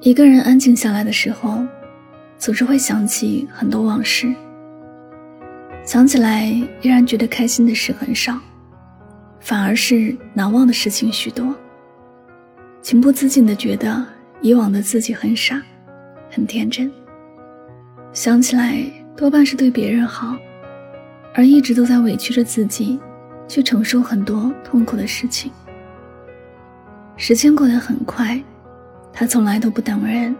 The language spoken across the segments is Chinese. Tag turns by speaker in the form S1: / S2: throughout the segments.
S1: 一个人安静下来的时候，总是会想起很多往事。想起来依然觉得开心的事很少，反而是难忘的事情许多。情不自禁的觉得以往的自己很傻，很天真。想起来多半是对别人好，而一直都在委屈着自己，去承受很多痛苦的事情。时间过得很快。他从来都不等人。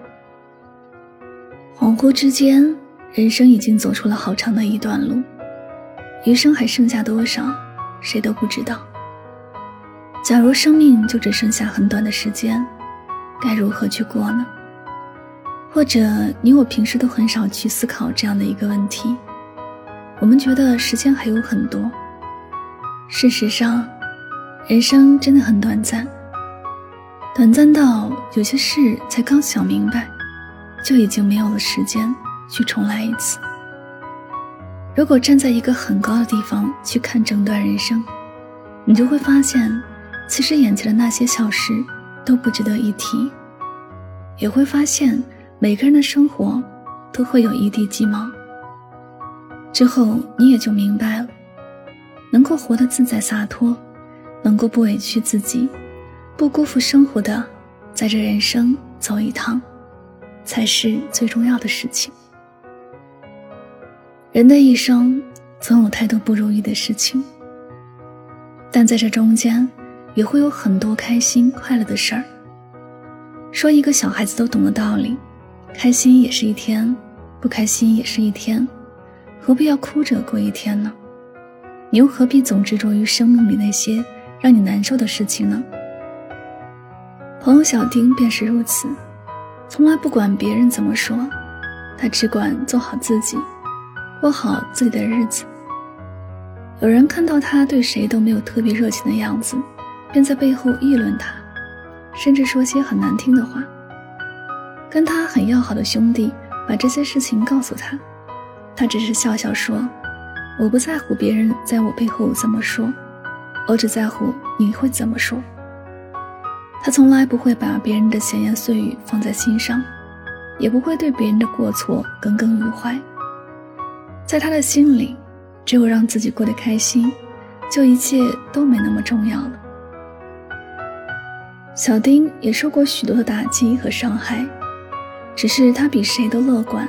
S1: 恍惚之间，人生已经走出了好长的一段路，余生还剩下多少，谁都不知道。假如生命就只剩下很短的时间，该如何去过呢？或者，你我平时都很少去思考这样的一个问题。我们觉得时间还有很多，事实上，人生真的很短暂。短暂到有些事才刚想明白，就已经没有了时间去重来一次。如果站在一个很高的地方去看整段人生，你就会发现，其实眼前的那些小事都不值得一提。也会发现，每个人的生活都会有一地鸡毛。之后你也就明白了，能够活得自在洒脱，能够不委屈自己。不辜负生活的，在这人生走一趟，才是最重要的事情。人的一生总有太多不如意的事情，但在这中间，也会有很多开心快乐的事儿。说一个小孩子都懂的道理：开心也是一天，不开心也是一天，何必要哭着过一天呢？你又何必总执着于生命里那些让你难受的事情呢？朋友小丁便是如此，从来不管别人怎么说，他只管做好自己，过好自己的日子。有人看到他对谁都没有特别热情的样子，便在背后议论他，甚至说些很难听的话。跟他很要好的兄弟把这些事情告诉他，他只是笑笑说：“我不在乎别人在我背后怎么说，我只在乎你会怎么说。”他从来不会把别人的闲言碎语放在心上，也不会对别人的过错耿耿于怀。在他的心里，只有让自己过得开心，就一切都没那么重要了。小丁也受过许多的打击和伤害，只是他比谁都乐观。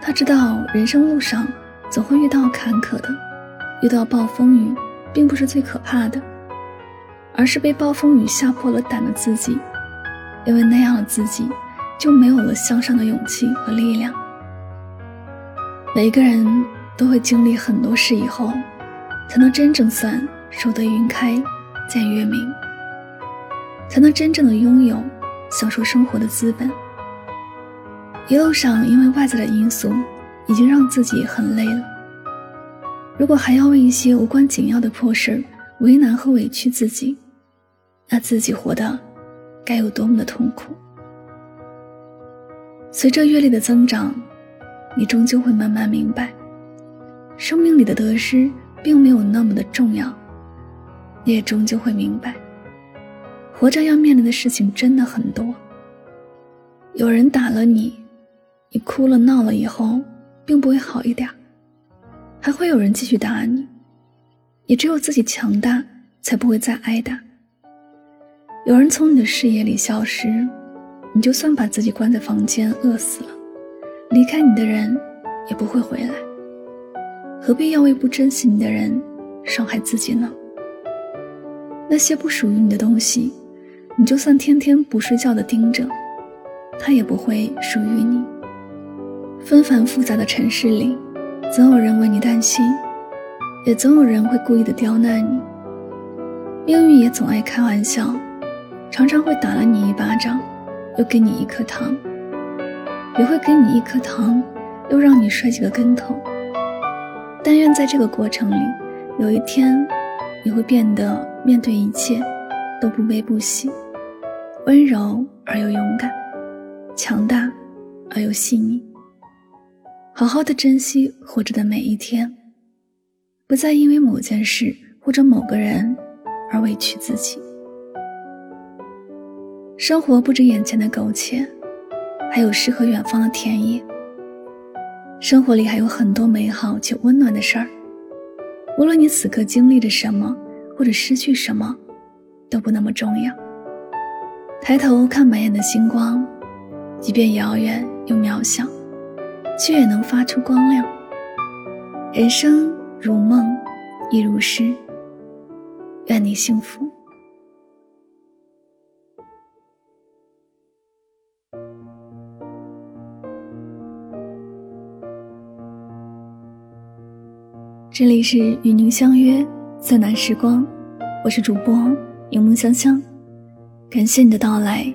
S1: 他知道人生路上总会遇到坎坷的，遇到暴风雨，并不是最可怕的。而是被暴风雨吓破了胆的自己，因为那样的自己就没有了向上的勇气和力量。每个人都会经历很多事以后，才能真正算守得云开见月明，才能真正的拥有享受生活的资本。一路上因为外在的因素，已经让自己很累了。如果还要为一些无关紧要的破事儿为难和委屈自己。那自己活的该有多么的痛苦？随着阅历的增长，你终究会慢慢明白，生命里的得失并没有那么的重要。你也终究会明白，活着要面临的事情真的很多。有人打了你，你哭了闹了以后，并不会好一点，还会有人继续打你。也只有自己强大，才不会再挨打。有人从你的视野里消失，你就算把自己关在房间饿死了，离开你的人也不会回来。何必要为不珍惜你的人伤害自己呢？那些不属于你的东西，你就算天天不睡觉的盯着，它也不会属于你。纷繁复杂的城市里，总有人为你担心，也总有人会故意的刁难你。命运也总爱开玩笑，常常会打了你一巴掌，又给你一颗糖；也会给你一颗糖，又让你摔几个跟头。但愿在这个过程里，有一天，你会变得面对一切都不悲不喜，温柔而又勇敢，强大而又细腻。好好的珍惜活着的每一天，不再因为某件事或者某个人而委屈自己。生活不止眼前的苟且，还有诗和远方的田野。生活里还有很多美好且温暖的事儿，无论你此刻经历着什么，或者失去什么，都不那么重要。抬头看满眼的星光，即便遥远又渺小，却也能发出光亮。人生如梦，亦如诗。愿你幸福。这里是与您相约最暖时光，我是主播柠檬香香，感谢你的到来。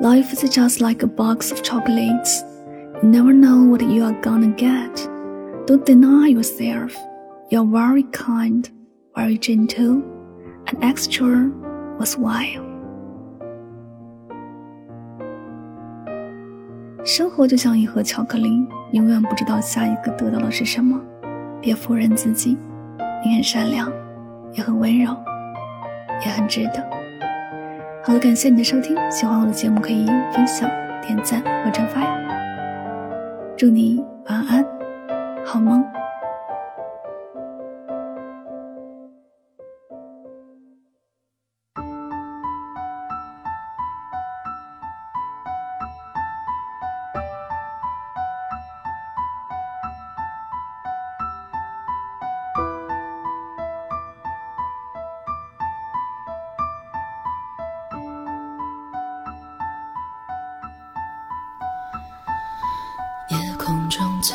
S1: Life is just like a box of chocolates. You never know what you are gonna get. Don't deny yourself. You're very kind, very gentle, and extra worthwhile. 生活就像一盒巧克力，永远不知道下一个得到的是什么。别否认自己，你很善良，也很温柔，也很值得。好了，感谢你的收听，喜欢我的节目可以分享、点赞和转发呀。祝你晚安，好梦。
S2: 空中最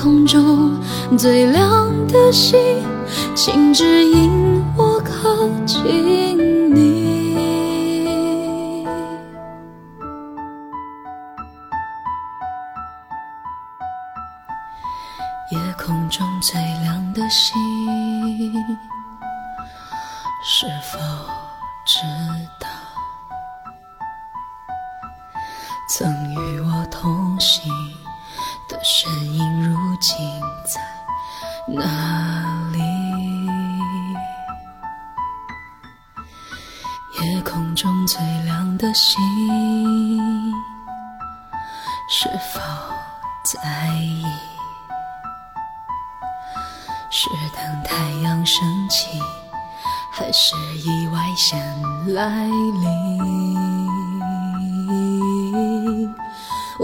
S2: 空中最亮的星，请指引我靠近你。夜空中最亮的星，是否知道，曾与我同行的身影，如今在哪里？夜空中最亮的星，是否在意？是等太阳升起，还是意外先来临？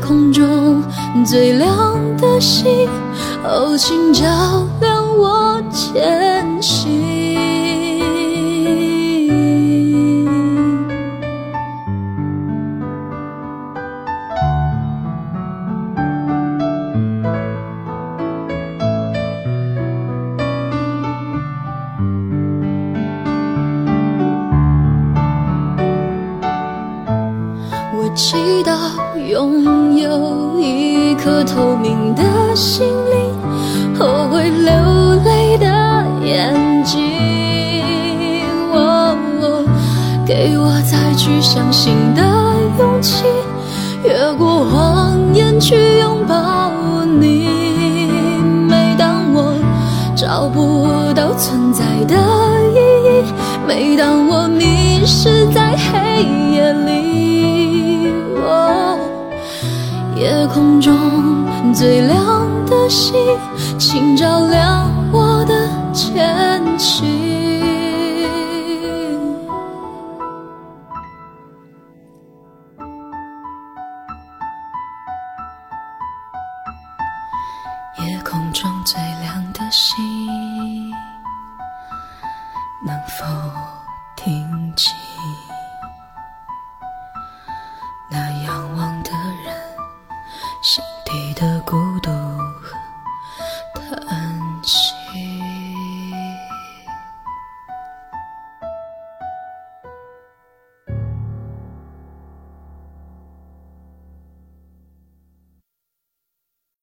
S2: 空中最亮的星，哦，请照亮我前行。心灵和会流泪的眼睛，给我再去相信的勇气，越过谎言去拥抱你。每当我找不到存在的意义，每当我迷失在黑夜里。夜空中最亮的星，请照亮我的前行。